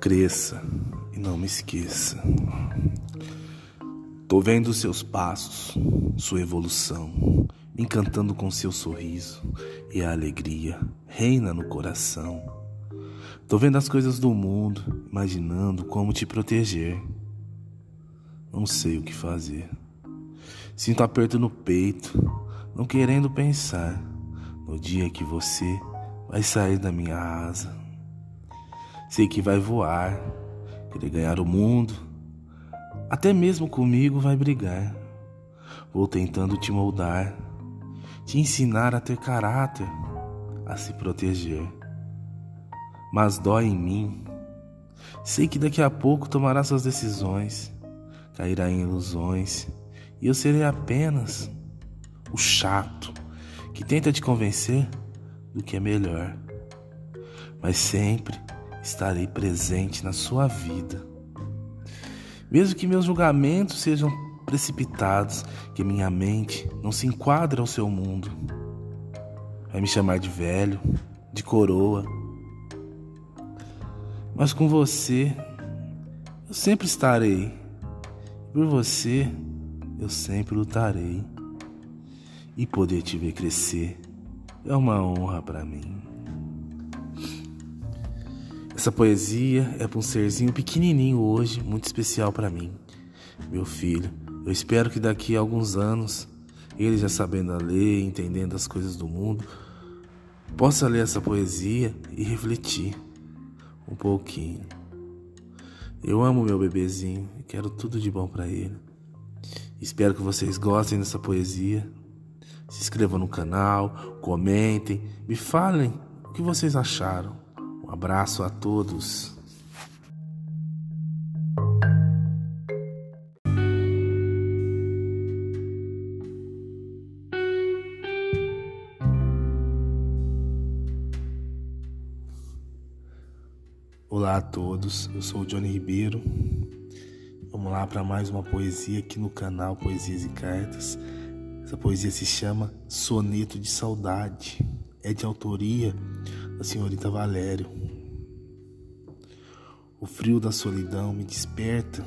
Cresça e não me esqueça. Tô vendo seus passos, sua evolução, encantando com seu sorriso e a alegria reina no coração. Tô vendo as coisas do mundo, imaginando como te proteger. Não sei o que fazer. Sinto aperto no peito, não querendo pensar no dia que você vai sair da minha asa. Sei que vai voar, querer ganhar o mundo, até mesmo comigo vai brigar. Vou tentando te moldar, te ensinar a ter caráter, a se proteger. Mas dói em mim. Sei que daqui a pouco tomará suas decisões, cairá em ilusões, e eu serei apenas o chato que tenta te convencer do que é melhor. Mas sempre estarei presente na sua vida. Mesmo que meus julgamentos sejam precipitados, que minha mente não se enquadre ao seu mundo. Vai me chamar de velho, de coroa. Mas com você, eu sempre estarei. Por você, eu sempre lutarei. E poder te ver crescer é uma honra para mim. Essa poesia é para um serzinho pequenininho hoje, muito especial para mim, meu filho. Eu espero que daqui a alguns anos, ele já sabendo a ler, entendendo as coisas do mundo, possa ler essa poesia e refletir um pouquinho. Eu amo meu bebezinho e quero tudo de bom para ele. Espero que vocês gostem dessa poesia. Se inscrevam no canal, comentem, me falem o que vocês acharam. Um abraço a todos. Olá a todos, eu sou o Johnny Ribeiro. Vamos lá para mais uma poesia aqui no canal Poesias e Cartas. Essa poesia se chama Soneto de Saudade. É de autoria da senhorita Valério. O frio da solidão me desperta.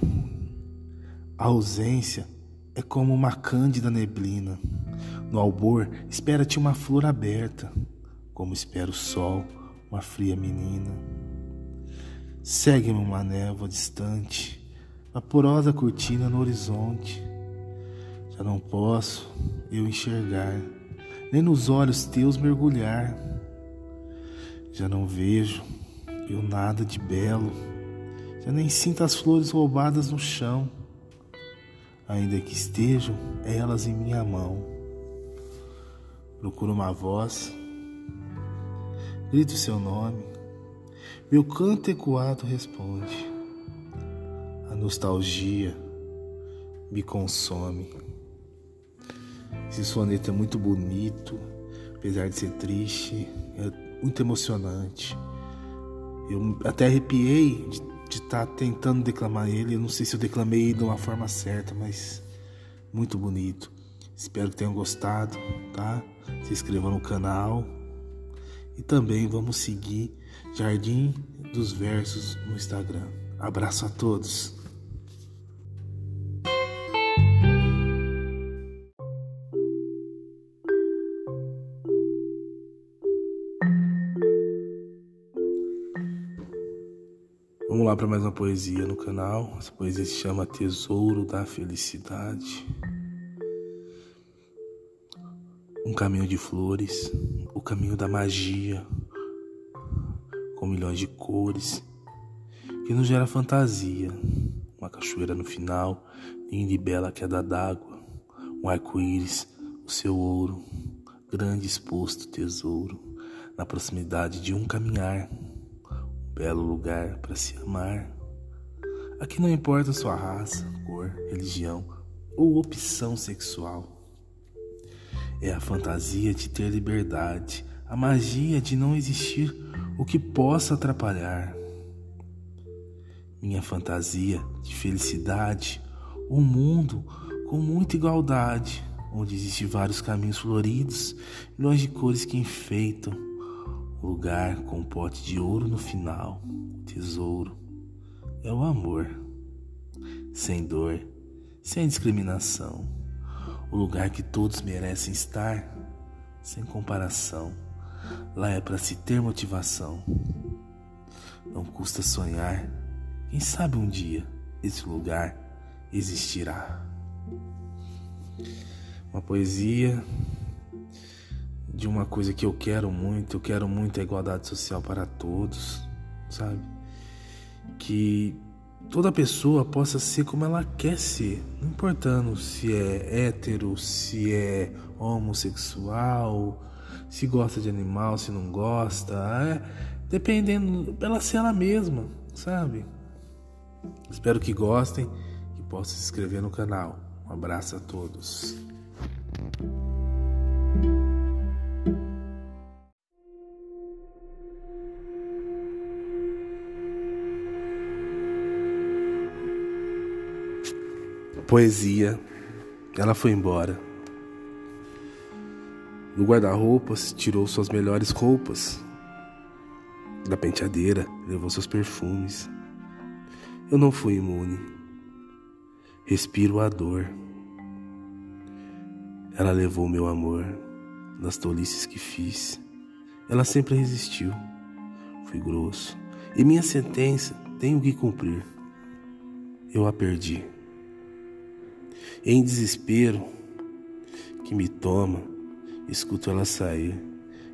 A ausência é como uma cândida neblina. No albor, espera-te uma flor aberta, como espera o sol, uma fria menina. Segue-me uma névoa distante, vaporosa cortina no horizonte. Já não posso eu enxergar, nem nos olhos teus mergulhar já não vejo eu nada de belo, já nem sinto as flores roubadas no chão, ainda que estejam elas em minha mão. Procuro uma voz, grito seu nome, meu canto ecoado responde. A nostalgia me consome. Esse soneto é muito bonito, apesar de ser triste. É muito emocionante. Eu até arrepiei de estar tá tentando declamar ele. Eu não sei se eu declamei de uma forma certa, mas muito bonito. Espero que tenham gostado, tá? Se inscreva no canal. E também vamos seguir Jardim dos Versos no Instagram. Abraço a todos. Vamos lá para mais uma poesia no canal. Essa poesia se chama Tesouro da Felicidade. Um caminho de flores, o caminho da magia, com milhões de cores, que nos gera fantasia. Uma cachoeira no final, linda e bela queda d'água, um arco-íris, o seu ouro, grande exposto tesouro, na proximidade de um caminhar belo lugar para se amar. Aqui não importa sua raça, cor, religião ou opção sexual. É a fantasia de ter liberdade, a magia de não existir o que possa atrapalhar. Minha fantasia de felicidade, um mundo com muita igualdade, onde existem vários caminhos floridos, milhões de cores que enfeitam lugar com um pote de ouro no final, tesouro, é o amor. Sem dor, sem discriminação. O lugar que todos merecem estar, sem comparação. Lá é para se ter motivação. Não custa sonhar. Quem sabe um dia esse lugar existirá. Uma poesia de uma coisa que eu quero muito, eu quero muito a igualdade social para todos, sabe? Que toda pessoa possa ser como ela quer ser, não importando se é hétero, se é homossexual, se gosta de animal, se não gosta, é, dependendo pela ser ela mesma, sabe? Espero que gostem, que possam se inscrever no canal. Um abraço a todos. Poesia, ela foi embora. Do guarda-roupas, tirou suas melhores roupas. Da penteadeira, levou seus perfumes. Eu não fui imune. Respiro a dor. Ela levou meu amor nas tolices que fiz. Ela sempre resistiu. Fui grosso. E minha sentença tenho que cumprir. Eu a perdi. Em desespero que me toma, escuto ela sair.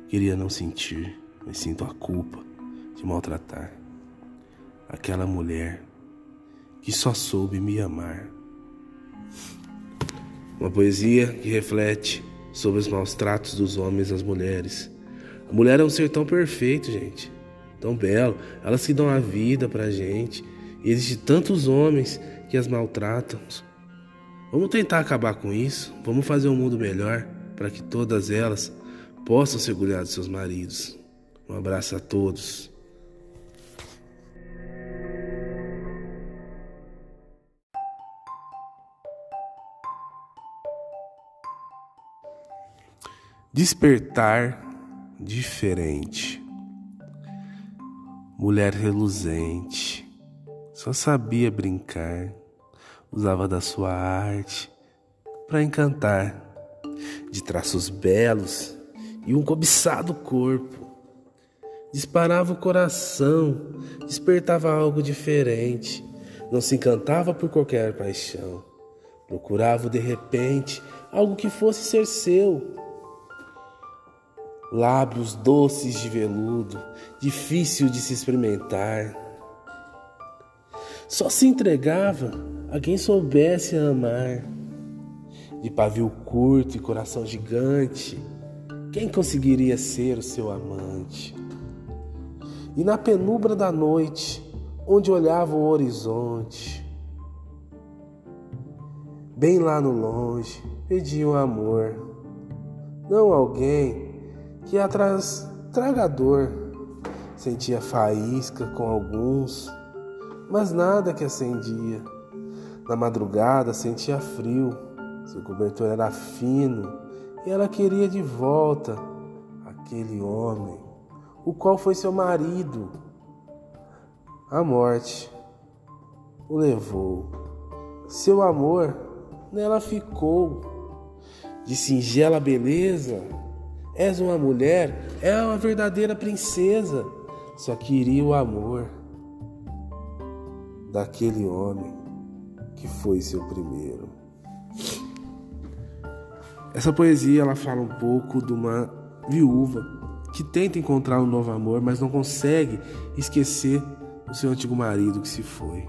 Queria não sentir, mas sinto a culpa de maltratar aquela mulher que só soube me amar. Uma poesia que reflete sobre os maus tratos dos homens às mulheres. A mulher é um ser tão perfeito, gente, tão belo. Elas que dão a vida pra gente. E existem tantos homens que as maltratam. Vamos tentar acabar com isso. Vamos fazer um mundo melhor para que todas elas possam se orgulhar de seus maridos. Um abraço a todos. Despertar diferente. Mulher reluzente, só sabia brincar, usava da sua arte para encantar, de traços belos e um cobiçado corpo. Disparava o coração, despertava algo diferente, não se encantava por qualquer paixão, procurava de repente algo que fosse ser seu lábios doces de veludo, difícil de se experimentar. Só se entregava a quem soubesse amar. De pavio curto e coração gigante, quem conseguiria ser o seu amante? E na penumbra da noite, onde olhava o horizonte, bem lá no longe, pediam amor, não alguém que atrás tragador sentia faísca com alguns, mas nada que acendia. Na madrugada sentia frio, seu cobertor era fino e ela queria de volta aquele homem, o qual foi seu marido. A morte o levou. Seu amor nela ficou. De singela beleza, És uma mulher, é uma verdadeira princesa. Só queria o amor daquele homem que foi seu primeiro. Essa poesia ela fala um pouco de uma viúva que tenta encontrar um novo amor, mas não consegue esquecer o seu antigo marido que se foi.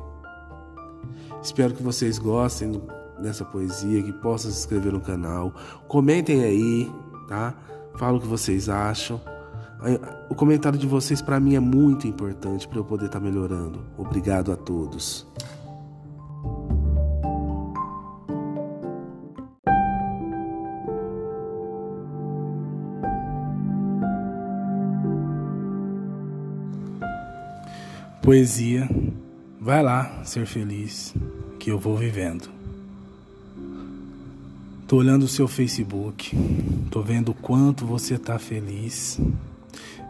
Espero que vocês gostem dessa poesia, que possam se inscrever no canal. Comentem aí, tá? Fala o que vocês acham. O comentário de vocês para mim é muito importante para eu poder estar tá melhorando. Obrigado a todos. Poesia, vai lá ser feliz, que eu vou vivendo. Tô olhando o seu Facebook, tô vendo o quanto você tá feliz.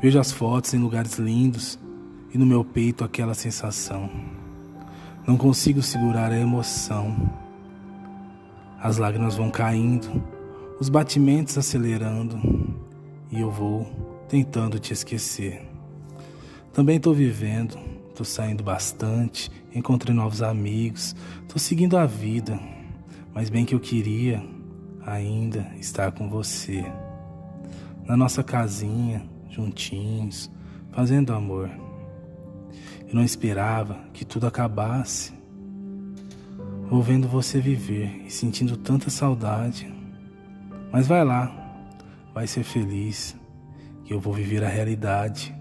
Vejo as fotos em lugares lindos e no meu peito aquela sensação. Não consigo segurar a emoção. As lágrimas vão caindo, os batimentos acelerando e eu vou tentando te esquecer. Também estou vivendo, estou saindo bastante, encontrei novos amigos, estou seguindo a vida, mas bem que eu queria ainda estar com você. Na nossa casinha, juntinhos, fazendo amor. Eu não esperava que tudo acabasse. Vou vendo você viver e sentindo tanta saudade. Mas vai lá, vai ser feliz, que eu vou viver a realidade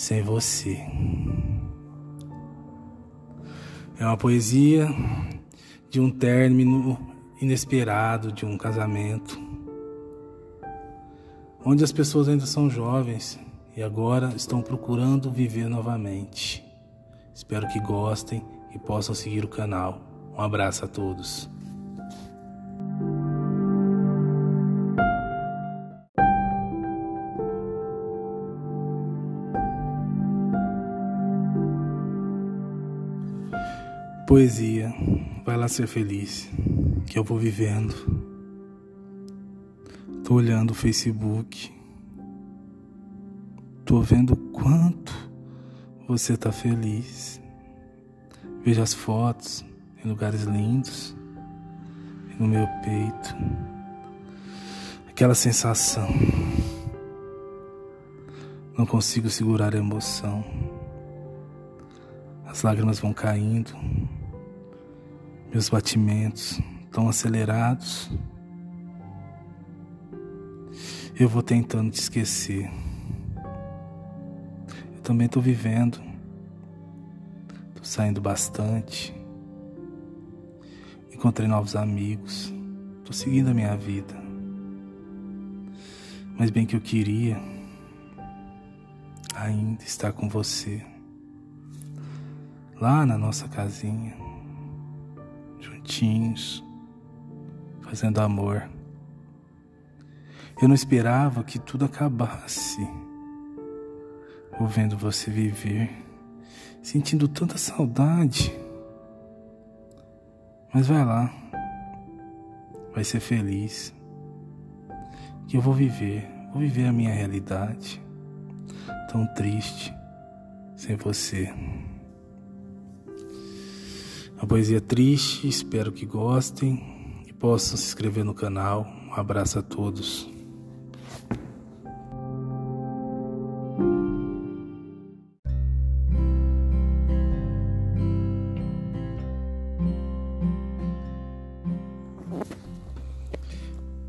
sem você. É uma poesia de um término inesperado de um casamento, onde as pessoas ainda são jovens e agora estão procurando viver novamente. Espero que gostem e possam seguir o canal. Um abraço a todos. Poesia, vai lá ser feliz, que eu vou vivendo. Tô olhando o Facebook, tô vendo quanto você tá feliz. Vejo as fotos em lugares lindos, no meu peito, aquela sensação. Não consigo segurar a emoção. As lágrimas vão caindo. Meus batimentos tão acelerados. Eu vou tentando te esquecer. Eu também estou vivendo. Estou saindo bastante. Encontrei novos amigos. Estou seguindo a minha vida. Mas bem que eu queria ainda estar com você. Lá na nossa casinha fazendo amor. Eu não esperava que tudo acabasse. Vou vendo você viver, sentindo tanta saudade. Mas vai lá, vai ser feliz. Que eu vou viver, vou viver a minha realidade. Tão triste sem você. Uma poesia triste, espero que gostem e possam se inscrever no canal. Um abraço a todos.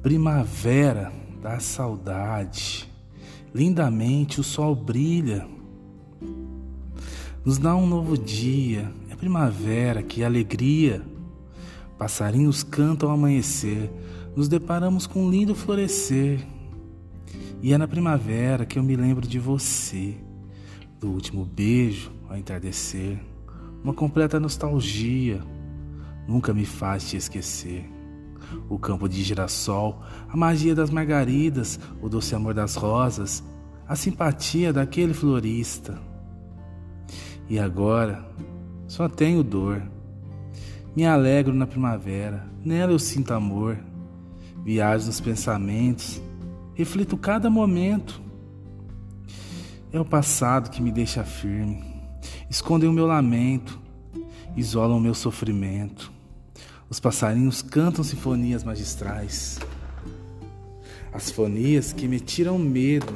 Primavera da saudade, lindamente o sol brilha, nos dá um novo dia, primavera, que alegria! Passarinhos cantam ao amanhecer, nos deparamos com um lindo florescer. E é na primavera que eu me lembro de você, do último beijo ao entardecer, uma completa nostalgia, nunca me faz te esquecer. O campo de girassol, a magia das margaridas, o doce amor das rosas, a simpatia daquele florista. E agora só tenho dor. Me alegro na primavera, nela eu sinto amor. Viajo nos pensamentos, reflito cada momento. É o passado que me deixa firme, escondem o meu lamento, isolam o meu sofrimento. Os passarinhos cantam sinfonias magistrais. As fonias que me tiram medo,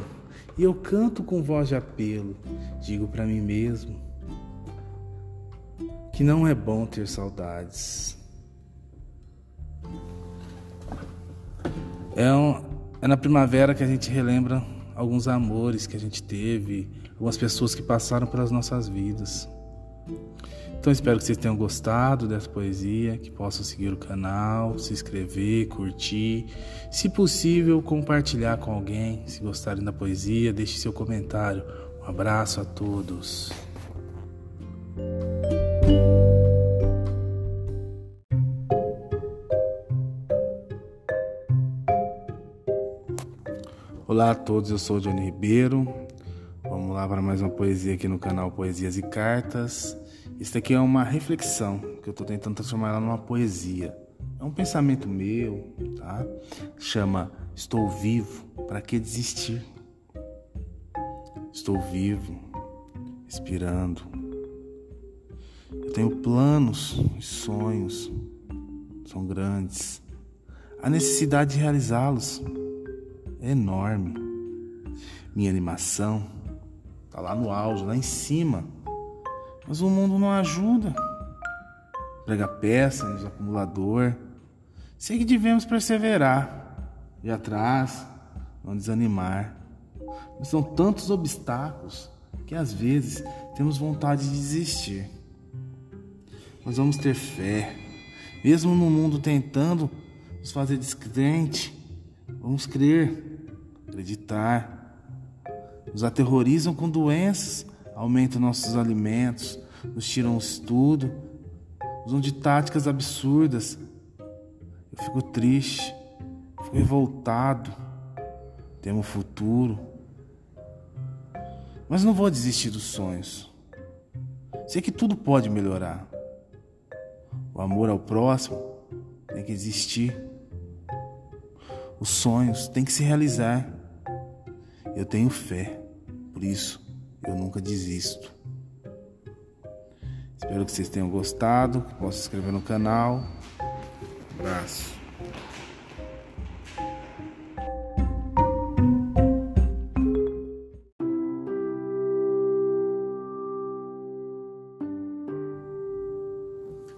e eu canto com voz de apelo. Digo para mim mesmo: que não é bom ter saudades. É, um, é na primavera que a gente relembra alguns amores que a gente teve, algumas pessoas que passaram pelas nossas vidas. Então espero que vocês tenham gostado dessa poesia, que possam seguir o canal, se inscrever, curtir, se possível compartilhar com alguém. Se gostarem da poesia, deixe seu comentário. Um abraço a todos. Olá a todos, eu sou o Johnny Ribeiro. Vamos lá para mais uma poesia aqui no canal Poesias e Cartas. Isso aqui é uma reflexão que eu estou tentando transformar ela numa poesia. É um pensamento meu, tá? Chama Estou vivo, para que desistir? Estou vivo, respirando. Tenho planos e sonhos, são grandes. A necessidade de realizá-los é enorme. Minha animação está lá no auge, lá em cima. Mas o mundo não ajuda. Prega peça nos acumulador. Sei que devemos perseverar, ir atrás, não desanimar. Mas são tantos obstáculos que às vezes temos vontade de desistir. Mas vamos ter fé, mesmo no mundo tentando nos fazer descrente, vamos crer, acreditar. Nos aterrorizam com doenças, aumentam nossos alimentos, nos tiram o estudo, usam de táticas absurdas. Eu fico triste, fico revoltado, temo o futuro mas não vou desistir dos sonhos. Sei que tudo pode melhorar. O amor ao próximo tem que existir. Os sonhos têm que se realizar. Eu tenho fé, por isso eu nunca desisto. Espero que vocês tenham gostado, que possam se inscrever no canal. Um abraço.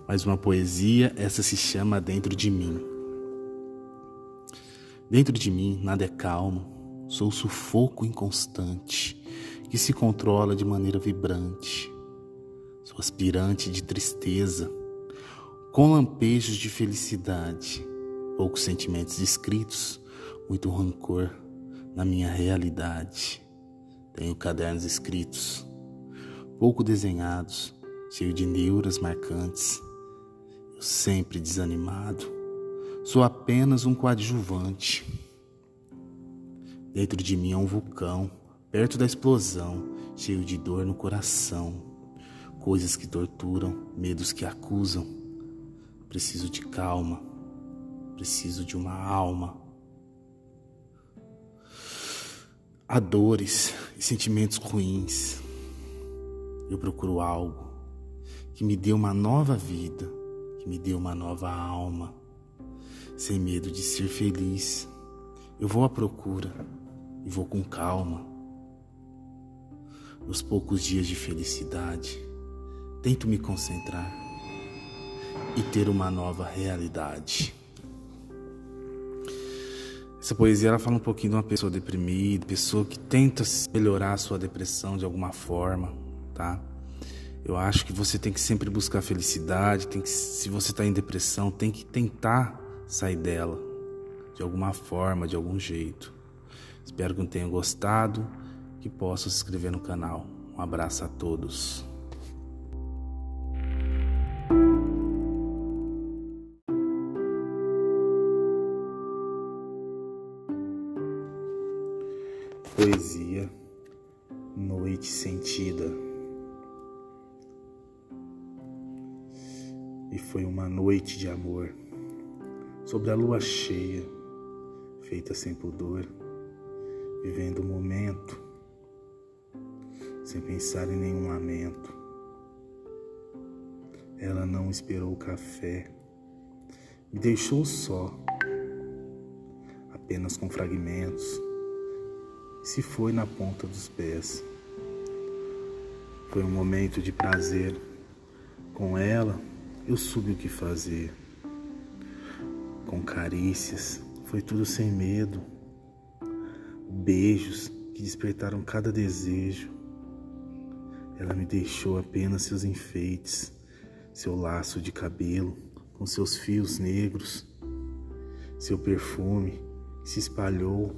Mais uma poesia, essa se chama Dentro de mim. Dentro de mim nada é calmo, sou sufoco inconstante que se controla de maneira vibrante. Sou aspirante de tristeza, com lampejos de felicidade, poucos sentimentos escritos, muito rancor na minha realidade. Tenho cadernos escritos, pouco desenhados, cheio de neuras marcantes sempre desanimado, sou apenas um coadjuvante. Dentro de mim é um vulcão, perto da explosão, cheio de dor no coração, coisas que torturam, medos que acusam. Preciso de calma, preciso de uma alma. Há dores e sentimentos ruins. Eu procuro algo que me dê uma nova vida me dê uma nova alma, sem medo de ser feliz. Eu vou à procura e vou com calma. Nos poucos dias de felicidade, tento me concentrar e ter uma nova realidade. Essa poesia ela fala um pouquinho de uma pessoa deprimida, pessoa que tenta melhorar a sua depressão de alguma forma, tá? Eu acho que você tem que sempre buscar felicidade, tem que, se você está em depressão, tem que tentar sair dela de alguma forma, de algum jeito. Espero que tenham gostado, que possam se inscrever no canal. Um abraço a todos. Sobre a lua cheia, feita sem pudor, vivendo o momento, sem pensar em nenhum lamento. Ela não esperou o café, me deixou só, apenas com fragmentos, se foi na ponta dos pés. Foi um momento de prazer com ela eu soube o que fazer. Com carícias, foi tudo sem medo. Beijos que despertaram cada desejo. Ela me deixou apenas seus enfeites, seu laço de cabelo com seus fios negros, seu perfume se espalhou,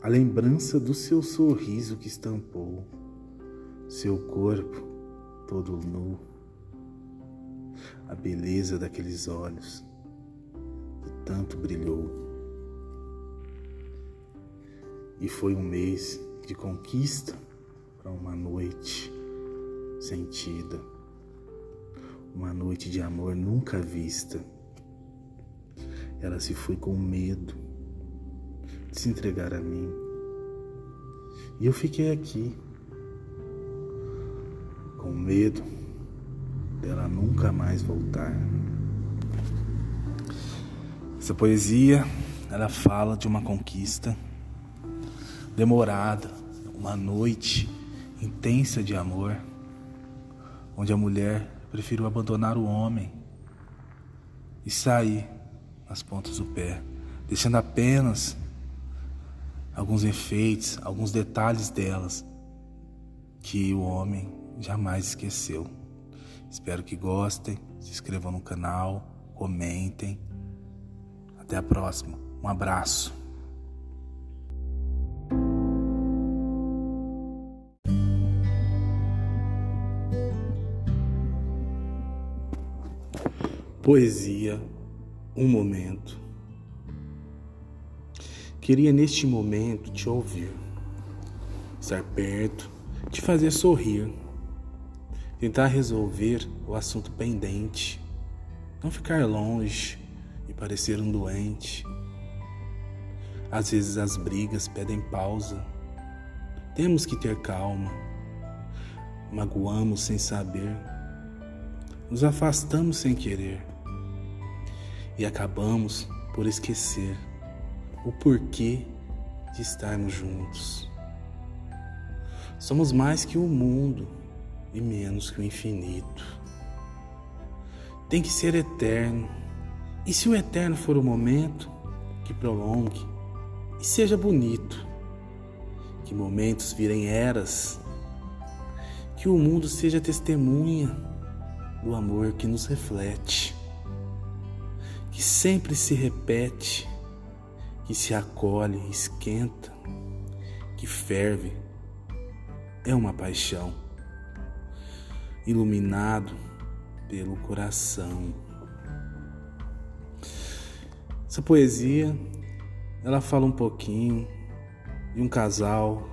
a lembrança do seu sorriso que estampou, seu corpo todo nu. A beleza daqueles olhos. que tanto brilhou. E foi um mês de conquista para uma noite sentida. uma noite de amor nunca vista. Ela se foi com medo de se entregar a mim. E eu fiquei aqui, com medo dela nunca mais voltar. Essa poesia, ela fala de uma conquista demorada, uma noite intensa de amor, onde a mulher preferiu abandonar o homem e sair nas pontas do pé, deixando apenas alguns efeitos, alguns detalhes delas que o homem jamais esqueceu. Espero que gostem, se inscrevam no canal, comentem. Até a próxima. Um abraço. Poesia, um momento. Queria neste momento te ouvir, estar perto, te fazer sorrir, tentar resolver o assunto pendente, não ficar longe parecer um doente. Às vezes as brigas pedem pausa, temos que ter calma, magoamos sem saber, nos afastamos sem querer e acabamos por esquecer o porquê de estarmos juntos. Somos mais que o mundo e menos que o infinito. Tem que ser eterno. E se o eterno for o momento, que prolongue e seja bonito. Que momentos virem eras. Que o mundo seja testemunha do amor que nos reflete que sempre se repete, que se acolhe, esquenta, que ferve, é uma paixão, iluminado pelo coração. Essa poesia, ela fala um pouquinho de um casal,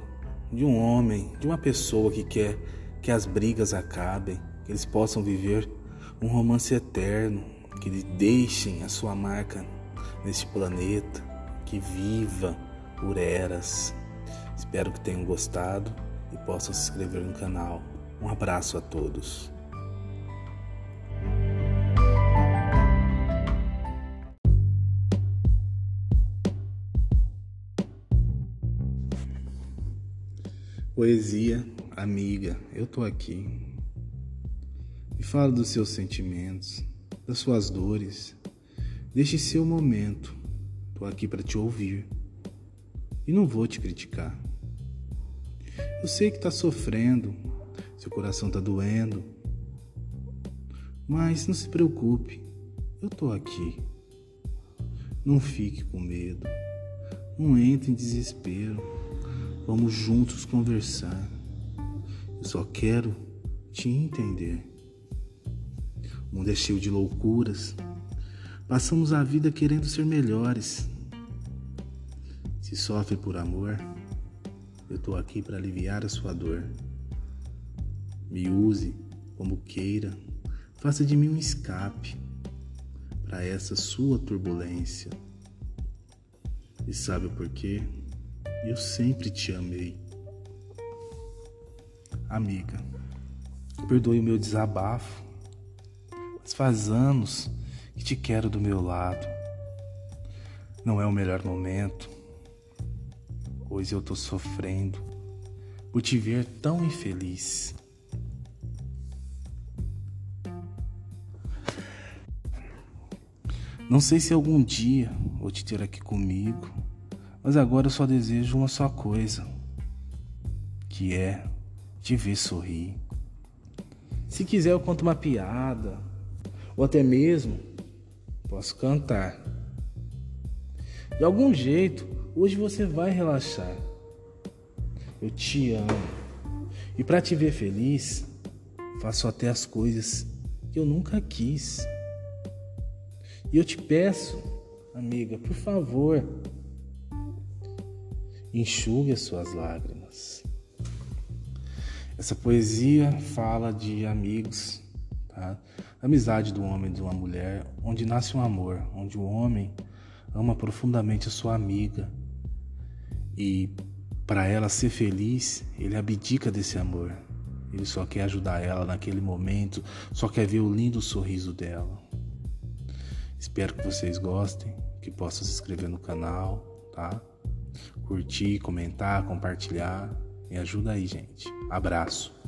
de um homem, de uma pessoa que quer que as brigas acabem, que eles possam viver um romance eterno, que eles deixem a sua marca neste planeta, que viva por eras. Espero que tenham gostado e possam se inscrever no canal. Um abraço a todos. Poesia, amiga, eu tô aqui. Me fala dos seus sentimentos, das suas dores. Deixe seu momento. Tô aqui para te ouvir. E não vou te criticar. Eu sei que tá sofrendo, seu coração tá doendo. Mas não se preocupe, eu tô aqui. Não fique com medo. Não entre em desespero. Vamos juntos conversar. Eu só quero te entender. O mundo é cheio de loucuras. Passamos a vida querendo ser melhores. Se sofre por amor, eu estou aqui para aliviar a sua dor. Me use como queira, faça de mim um escape para essa sua turbulência. E sabe por quê? Eu sempre te amei. Amiga, perdoe o meu desabafo mas faz anos que te quero do meu lado. Não é o melhor momento, pois eu tô sofrendo por te ver tão infeliz. Não sei se algum dia vou te ter aqui comigo, mas agora eu só desejo uma só coisa, que é te ver sorrir. Se quiser eu conto uma piada, ou até mesmo posso cantar. De algum jeito, hoje você vai relaxar. Eu te amo. E para te ver feliz, faço até as coisas que eu nunca quis. E eu te peço, amiga, por favor, enxugue as suas lágrimas. Essa poesia fala de amigos, tá? amizade do homem e de uma mulher, onde nasce um amor, onde o homem ama profundamente a sua amiga e para ela ser feliz, ele abdica desse amor. Ele só quer ajudar ela naquele momento, só quer ver o lindo sorriso dela. Espero que vocês gostem, que possam se inscrever no canal, tá? Curtir, comentar, compartilhar. Me ajuda aí, gente. Abraço.